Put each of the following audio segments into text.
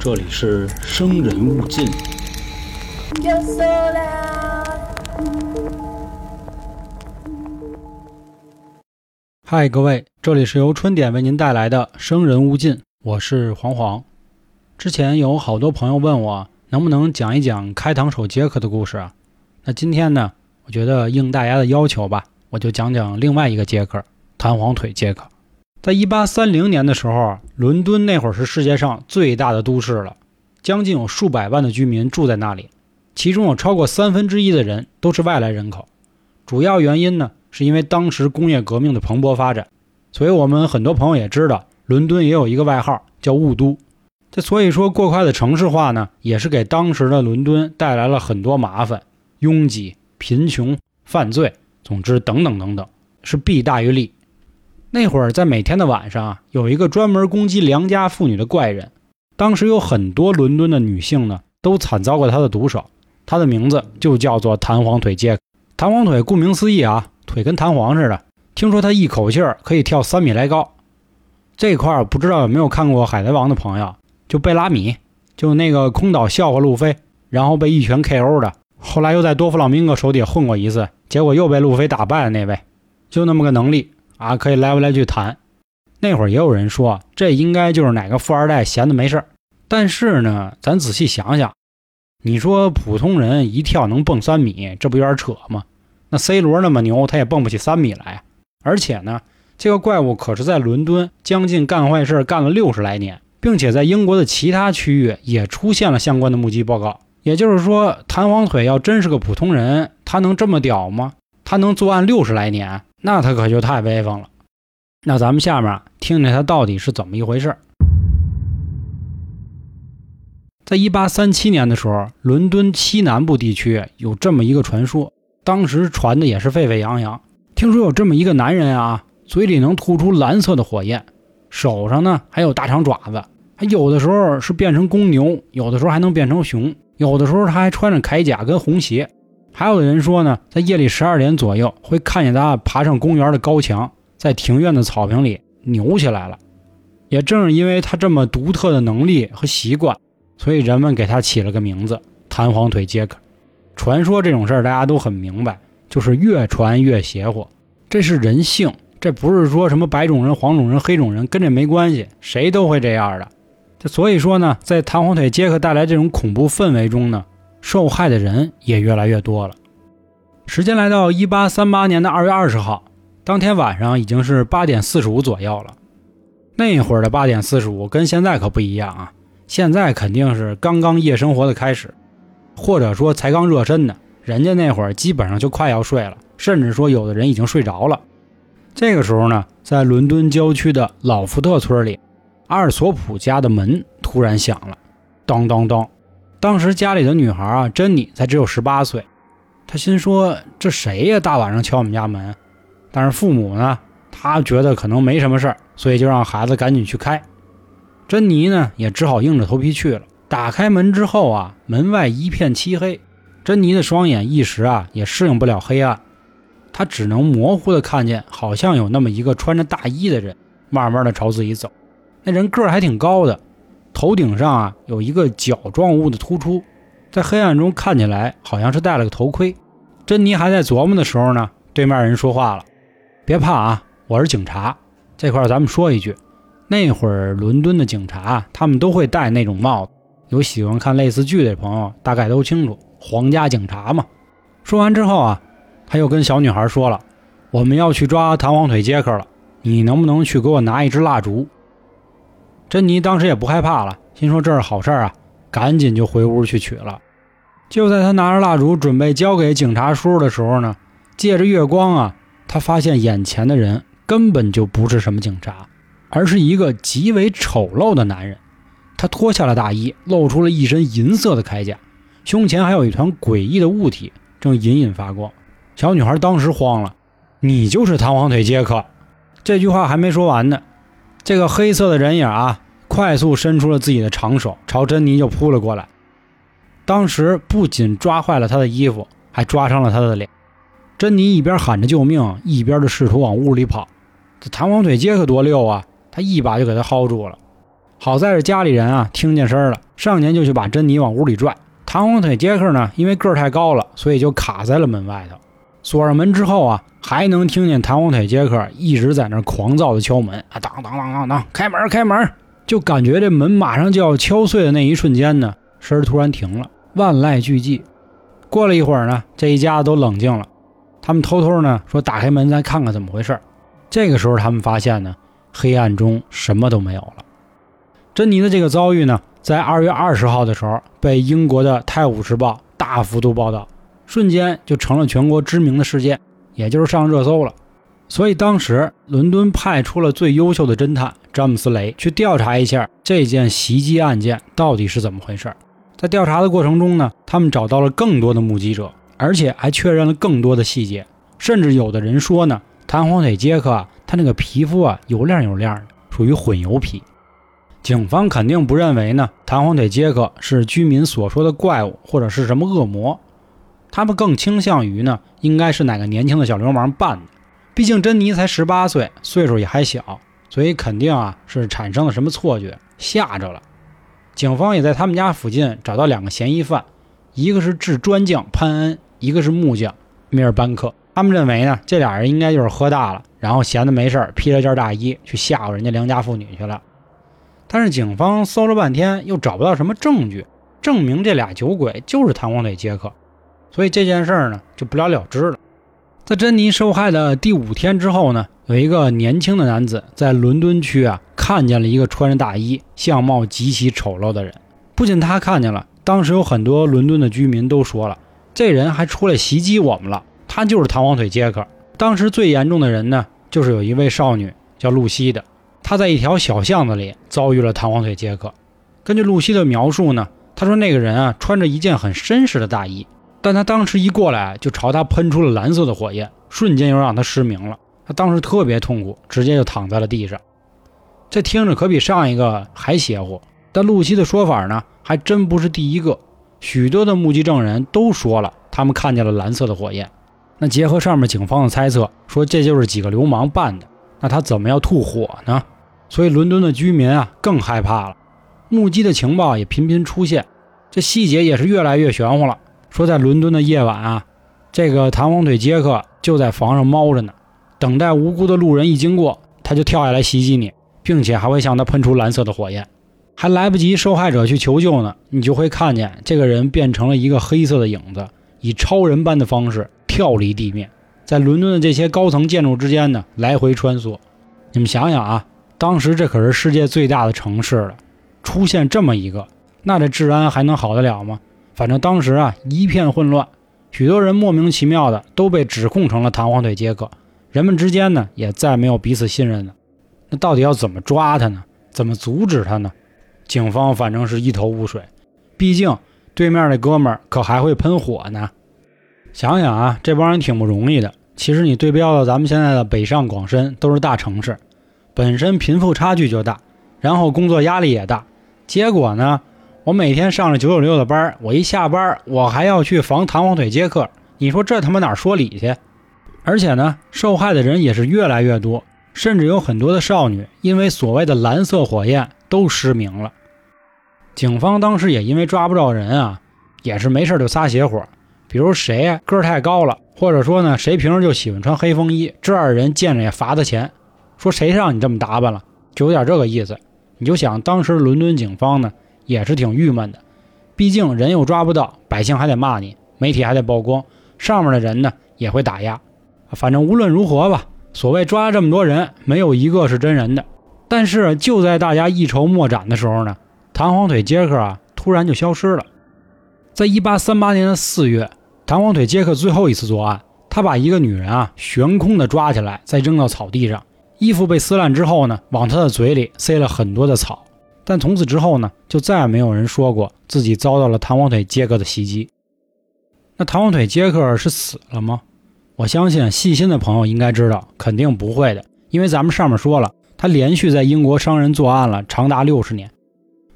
这里是生人勿近。Yo sola. 嗨，各位，这里是由春点为您带来的《生人勿近》，我是黄黄。之前有好多朋友问我能不能讲一讲开膛手杰克的故事啊？那今天呢，我觉得应大家的要求吧，我就讲讲另外一个杰克——弹簧腿杰克。在一八三零年的时候，伦敦那会儿是世界上最大的都市了，将近有数百万的居民住在那里，其中有超过三分之一的人都是外来人口。主要原因呢，是因为当时工业革命的蓬勃发展，所以我们很多朋友也知道，伦敦也有一个外号叫雾都。这所以说，过快的城市化呢，也是给当时的伦敦带来了很多麻烦、拥挤、贫穷、犯罪，总之等等等等，是弊大于利。那会儿在每天的晚上啊，有一个专门攻击良家妇女的怪人，当时有很多伦敦的女性呢，都惨遭过他的毒手。他的名字就叫做弹簧腿杰克。弹簧腿顾名思义啊，腿跟弹簧似的。听说他一口气儿可以跳三米来高。这块儿不知道有没有看过《海贼王》的朋友，就贝拉米，就那个空岛笑话路飞，然后被一拳 KO 的，后来又在多弗朗明哥手底下混过一次，结果又被路飞打败的那位，就那么个能力啊，可以来回来去弹。那会儿也有人说，这应该就是哪个富二代闲的没事儿。但是呢，咱仔细想想，你说普通人一跳能蹦三米，这不有点扯吗？那 C 罗那么牛，他也蹦不起三米来。而且呢，这个怪物可是在伦敦将近干坏事干了六十来年，并且在英国的其他区域也出现了相关的目击报告。也就是说，弹簧腿要真是个普通人，他能这么屌吗？他能作案六十来年，那他可就太威风了。那咱们下面听听他到底是怎么一回事。在一八三七年的时候，伦敦西南部地区有这么一个传说，当时传的也是沸沸扬扬。听说有这么一个男人啊，嘴里能吐出蓝色的火焰，手上呢还有大长爪子，还有的时候是变成公牛，有的时候还能变成熊，有的时候他还穿着铠甲跟红鞋。还有的人说呢，在夜里十二点左右会看见他爬上公园的高墙，在庭院的草坪里扭起来了。也正是因为他这么独特的能力和习惯。所以人们给他起了个名字——弹簧腿杰克。传说这种事儿大家都很明白，就是越传越邪乎。这是人性，这不是说什么白种人、黄种人、黑种人跟这没关系，谁都会这样的。这所以说呢，在弹簧腿杰克带来这种恐怖氛围中呢，受害的人也越来越多了。时间来到一八三八年的二月二十号，当天晚上已经是八点四十五左右了。那会儿的八点四十五跟现在可不一样啊。现在肯定是刚刚夜生活的开始，或者说才刚热身呢。人家那会儿基本上就快要睡了，甚至说有的人已经睡着了。这个时候呢，在伦敦郊区的老福特村里，阿尔索普家的门突然响了，当当当。当时家里的女孩啊，珍妮才只有十八岁，她心说这谁呀？大晚上敲我们家门。但是父母呢，他觉得可能没什么事儿，所以就让孩子赶紧去开。珍妮呢，也只好硬着头皮去了。打开门之后啊，门外一片漆黑，珍妮的双眼一时啊也适应不了黑暗，她只能模糊的看见，好像有那么一个穿着大衣的人，慢慢的朝自己走。那人个儿还挺高的，头顶上啊有一个角状物的突出，在黑暗中看起来好像是戴了个头盔。珍妮还在琢磨的时候呢，对面人说话了：“别怕啊，我是警察。这块咱们说一句。”那会儿伦敦的警察，他们都会戴那种帽子。有喜欢看类似剧的朋友，大概都清楚，皇家警察嘛。说完之后啊，他又跟小女孩说了：“我们要去抓弹簧腿杰克了，你能不能去给我拿一支蜡烛？”珍妮当时也不害怕了，心说这是好事啊，赶紧就回屋去取了。就在他拿着蜡烛准备交给警察叔叔的时候呢，借着月光啊，他发现眼前的人根本就不是什么警察。而是一个极为丑陋的男人，他脱下了大衣，露出了一身银色的铠甲，胸前还有一团诡异的物体正隐隐发光。小女孩当时慌了：“你就是弹簧腿杰克！”这句话还没说完呢，这个黑色的人影啊，快速伸出了自己的长手，朝珍妮就扑了过来。当时不仅抓坏了她的衣服，还抓伤了她的脸。珍妮一边喊着救命，一边就试图往屋里跑。这弹簧腿杰克多溜啊！他一把就给他薅住了，好在是家里人啊听见声了，上前就去把珍妮往屋里拽。弹簧腿杰克呢，因为个儿太高了，所以就卡在了门外头。锁上门之后啊，还能听见弹簧腿杰克一直在那狂躁的敲门啊，当当当当当，开门开门！就感觉这门马上就要敲碎的那一瞬间呢，声突然停了，万籁俱寂。过了一会儿呢，这一家子都冷静了，他们偷偷呢说打开门再看看怎么回事。这个时候他们发现呢，黑暗中什么都没有了。珍妮的这个遭遇呢，在二月二十号的时候被英国的《泰晤士报》大幅度报道，瞬间就成了全国知名的事件，也就是上热搜了。所以当时伦敦派出了最优秀的侦探詹姆斯·雷去调查一下这件袭击案件到底是怎么回事。在调查的过程中呢，他们找到了更多的目击者，而且还确认了更多的细节，甚至有的人说呢，弹簧腿杰克，他那个皮肤啊油亮油亮的，属于混油皮。警方肯定不认为呢，弹簧腿杰克是居民所说的怪物或者是什么恶魔，他们更倾向于呢，应该是哪个年轻的小流氓办的。毕竟珍妮才十八岁，岁数也还小，所以肯定啊是产生了什么错觉，吓着了。警方也在他们家附近找到两个嫌疑犯，一个是制砖匠潘恩，一个是木匠米尔班克。他们认为呢，这俩人应该就是喝大了，然后闲的没事披了件大衣去吓唬人家良家妇女去了。但是警方搜了半天，又找不到什么证据证明这俩酒鬼就是弹簧腿杰克，所以这件事儿呢就不了了之了。在珍妮受害的第五天之后呢，有一个年轻的男子在伦敦区啊看见了一个穿着大衣、相貌极其丑陋的人。不仅他看见了，当时有很多伦敦的居民都说了，这人还出来袭击我们了，他就是弹簧腿杰克。当时最严重的人呢，就是有一位少女叫露西的。她在一条小巷子里遭遇了弹簧腿杰克。根据露西的描述呢，他说那个人啊穿着一件很绅士的大衣，但他当时一过来就朝他喷出了蓝色的火焰，瞬间又让他失明了。他当时特别痛苦，直接就躺在了地上。这听着可比上一个还邪乎。但露西的说法呢，还真不是第一个。许多的目击证人都说了，他们看见了蓝色的火焰。那结合上面警方的猜测，说这就是几个流氓办的。那他怎么要吐火呢？所以伦敦的居民啊更害怕了，目击的情报也频频出现，这细节也是越来越玄乎了。说在伦敦的夜晚啊，这个弹簧腿杰克就在房上猫着呢，等待无辜的路人一经过，他就跳下来袭击你，并且还会向他喷出蓝色的火焰，还来不及受害者去求救呢，你就会看见这个人变成了一个黑色的影子，以超人般的方式跳离地面，在伦敦的这些高层建筑之间呢来回穿梭。你们想想啊。当时这可是世界最大的城市了，出现这么一个，那这治安还能好得了吗？反正当时啊一片混乱，许多人莫名其妙的都被指控成了弹簧腿杰克，人们之间呢也再没有彼此信任了。那到底要怎么抓他呢？怎么阻止他呢？警方反正是一头雾水，毕竟对面那哥们儿可还会喷火呢。想想啊，这帮人挺不容易的。其实你对标到咱们现在的北上广深，都是大城市。本身贫富差距就大，然后工作压力也大，结果呢，我每天上着九九六的班，我一下班我还要去防弹簧腿接客，你说这他妈哪说理去？而且呢，受害的人也是越来越多，甚至有很多的少女因为所谓的蓝色火焰都失明了。警方当时也因为抓不着人啊，也是没事就撒邪火，比如谁个儿太高了，或者说呢谁平时就喜欢穿黑风衣，这样的人见着也罚他钱。说谁让你这么打扮了，就有点这个意思。你就想当时伦敦警方呢，也是挺郁闷的，毕竟人又抓不到，百姓还得骂你，媒体还得曝光，上面的人呢也会打压。反正无论如何吧，所谓抓这么多人，没有一个是真人的。但是就在大家一筹莫展的时候呢，弹簧腿杰克啊突然就消失了。在一八三八年的四月，弹簧腿杰克最后一次作案，他把一个女人啊悬空的抓起来，再扔到草地上。衣服被撕烂之后呢，往他的嘴里塞了很多的草，但从此之后呢，就再也没有人说过自己遭到了弹簧腿杰克的袭击。那弹簧腿杰克是死了吗？我相信细心的朋友应该知道，肯定不会的，因为咱们上面说了，他连续在英国伤人作案了长达六十年。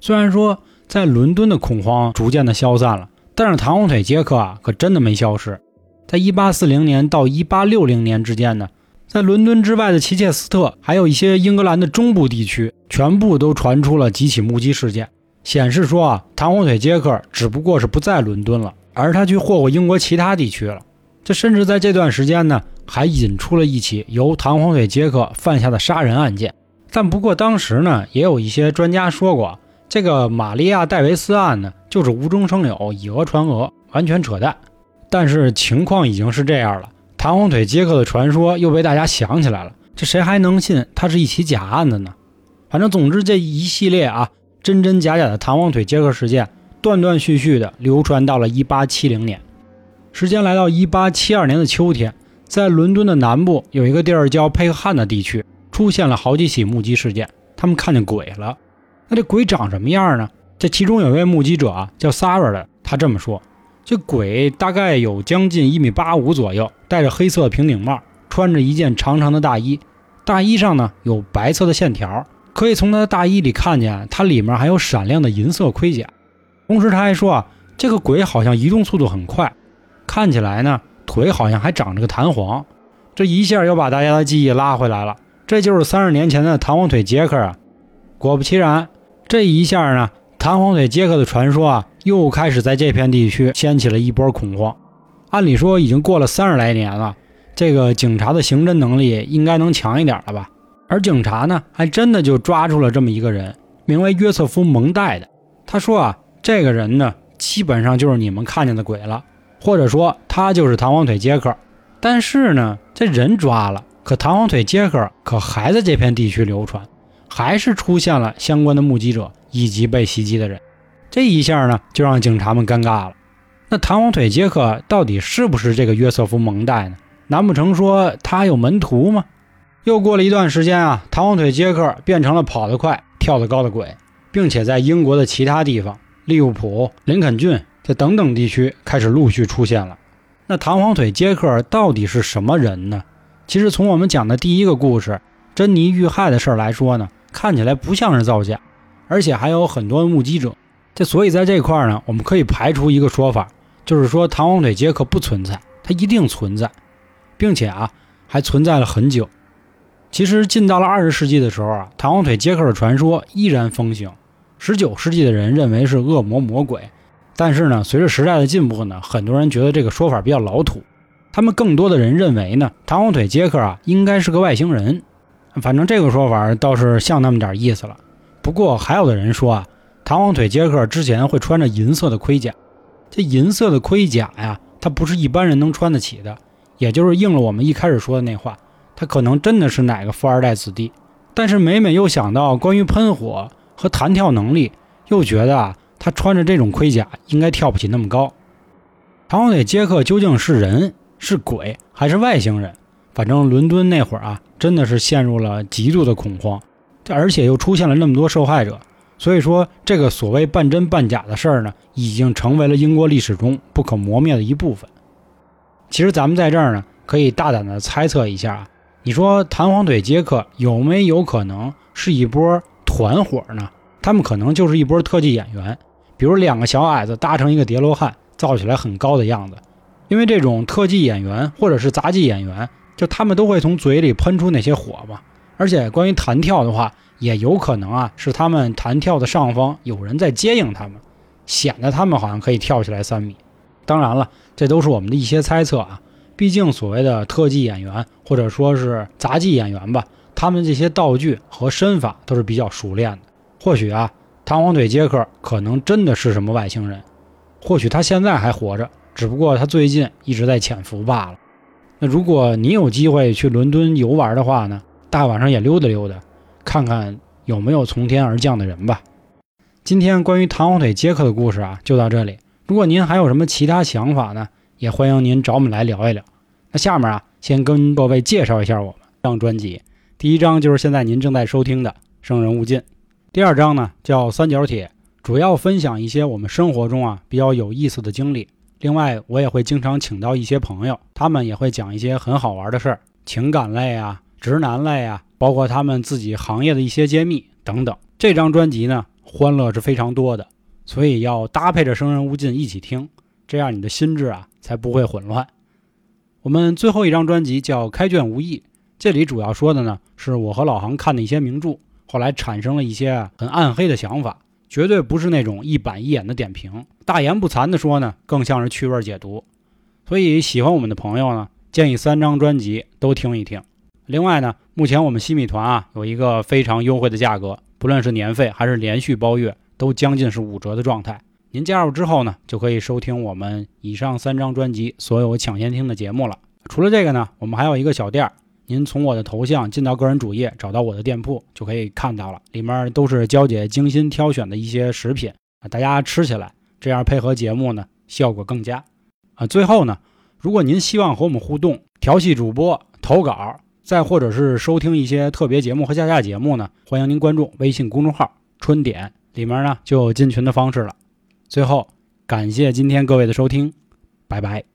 虽然说在伦敦的恐慌逐渐的消散了，但是弹簧腿杰克啊，可真的没消失。在1840年到1860年之间呢。在伦敦之外的齐切斯特，还有一些英格兰的中部地区，全部都传出了几起目击事件，显示说啊，弹簧腿杰克只不过是不在伦敦了，而他去霍霍英国其他地区了。这甚至在这段时间呢，还引出了一起由弹簧腿杰克犯下的杀人案件。但不过当时呢，也有一些专家说过，这个玛利亚·戴维斯案呢，就是无中生有、以讹传讹，完全扯淡。但是情况已经是这样了，弹簧腿杰克的传说又被大家想起来了，这谁还能信它是一起假案子呢？反正总之这一系列啊，真真假假的弹簧腿接客事件，断断续续的流传到了1870年。时间来到1872年的秋天，在伦敦的南部有一个地儿叫佩克汉的地区。出现了好几起目击事件，他们看见鬼了。那这鬼长什么样呢？这其中有一位目击者啊，叫 s a r a 的，他这么说：这鬼大概有将近一米八五左右，戴着黑色平顶帽，穿着一件长长的大衣，大衣上呢有白色的线条，可以从他的大衣里看见，它里面还有闪亮的银色盔甲。同时他还说啊，这个鬼好像移动速度很快，看起来呢腿好像还长着个弹簧。这一下又把大家的记忆拉回来了。这就是三十年前的弹簧腿杰克啊！果不其然，这一下呢，弹簧腿杰克的传说啊，又开始在这片地区掀起了一波恐慌。按理说已经过了三十来年了，这个警察的刑侦能力应该能强一点了吧？而警察呢，还真的就抓住了这么一个人，名为约瑟夫·蒙代的。他说啊，这个人呢，基本上就是你们看见的鬼了，或者说他就是弹簧腿杰克。但是呢，这人抓了。可弹簧腿杰克可还在这片地区流传，还是出现了相关的目击者以及被袭击的人，这一下呢就让警察们尴尬了。那弹簧腿杰克到底是不是这个约瑟夫蒙代呢？难不成说他有门徒吗？又过了一段时间啊，弹簧腿杰克变成了跑得快、跳得高的鬼，并且在英国的其他地方，利物浦、林肯郡这等等地区开始陆续出现了。那弹簧腿杰克到底是什么人呢？其实从我们讲的第一个故事珍妮遇害的事儿来说呢，看起来不像是造假，而且还有很多目击者。这所以在这块儿呢，我们可以排除一个说法，就是说弹簧腿杰克不存在，它一定存在，并且啊还存在了很久。其实进到了二十世纪的时候啊，弹簧腿杰克的传说依然风行。十九世纪的人认为是恶魔魔鬼，但是呢，随着时代的进步呢，很多人觉得这个说法比较老土。他们更多的人认为呢，弹簧腿杰克啊应该是个外星人，反正这个说法倒是像那么点意思了。不过还有的人说啊，弹簧腿杰克之前会穿着银色的盔甲，这银色的盔甲呀，它不是一般人能穿得起的，也就是应了我们一开始说的那话，他可能真的是哪个富二代子弟。但是每每又想到关于喷火和弹跳能力，又觉得啊，他穿着这种盔甲应该跳不起那么高。弹簧腿杰克究竟是人？是鬼还是外星人？反正伦敦那会儿啊，真的是陷入了极度的恐慌，而且又出现了那么多受害者，所以说这个所谓半真半假的事儿呢，已经成为了英国历史中不可磨灭的一部分。其实咱们在这儿呢，可以大胆的猜测一下啊，你说弹簧腿杰克有没有可能是一波团伙呢？他们可能就是一波特技演员，比如两个小矮子搭成一个叠罗汉，造起来很高的样子。因为这种特技演员或者是杂技演员，就他们都会从嘴里喷出那些火嘛。而且关于弹跳的话，也有可能啊，是他们弹跳的上方有人在接应他们，显得他们好像可以跳起来三米。当然了，这都是我们的一些猜测啊。毕竟所谓的特技演员或者说是杂技演员吧，他们这些道具和身法都是比较熟练的。或许啊，弹簧腿杰克可能真的是什么外星人，或许他现在还活着。只不过他最近一直在潜伏罢了。那如果你有机会去伦敦游玩的话呢，大晚上也溜达溜达，看看有没有从天而降的人吧。今天关于弹簧腿杰克的故事啊，就到这里。如果您还有什么其他想法呢，也欢迎您找我们来聊一聊。那下面啊，先跟各位介绍一下我们这张专辑。第一张就是现在您正在收听的《生人勿近》，第二张呢叫《三角铁》，主要分享一些我们生活中啊比较有意思的经历。另外，我也会经常请到一些朋友，他们也会讲一些很好玩的事儿，情感类啊、直男类啊，包括他们自己行业的一些揭秘等等。这张专辑呢，欢乐是非常多的，所以要搭配着《生人勿近》一起听，这样你的心智啊才不会混乱。我们最后一张专辑叫《开卷无益》，这里主要说的呢是我和老杭看的一些名著，后来产生了一些很暗黑的想法，绝对不是那种一板一眼的点评，大言不惭的说呢，更像是趣味解读。所以喜欢我们的朋友呢，建议三张专辑都听一听。另外呢，目前我们西米团啊有一个非常优惠的价格，不论是年费还是连续包月，都将近是五折的状态。您加入之后呢，就可以收听我们以上三张专辑所有抢先听的节目了。除了这个呢，我们还有一个小店儿，您从我的头像进到个人主页，找到我的店铺就可以看到了，里面都是娇姐精心挑选的一些食品，大家吃起来这样配合节目呢，效果更佳啊。最后呢，如果您希望和我们互动、调戏主播、投稿，再或者是收听一些特别节目和下架节目呢，欢迎您关注微信公众号“春点”，里面呢就有进群的方式了。最后，感谢今天各位的收听，拜拜。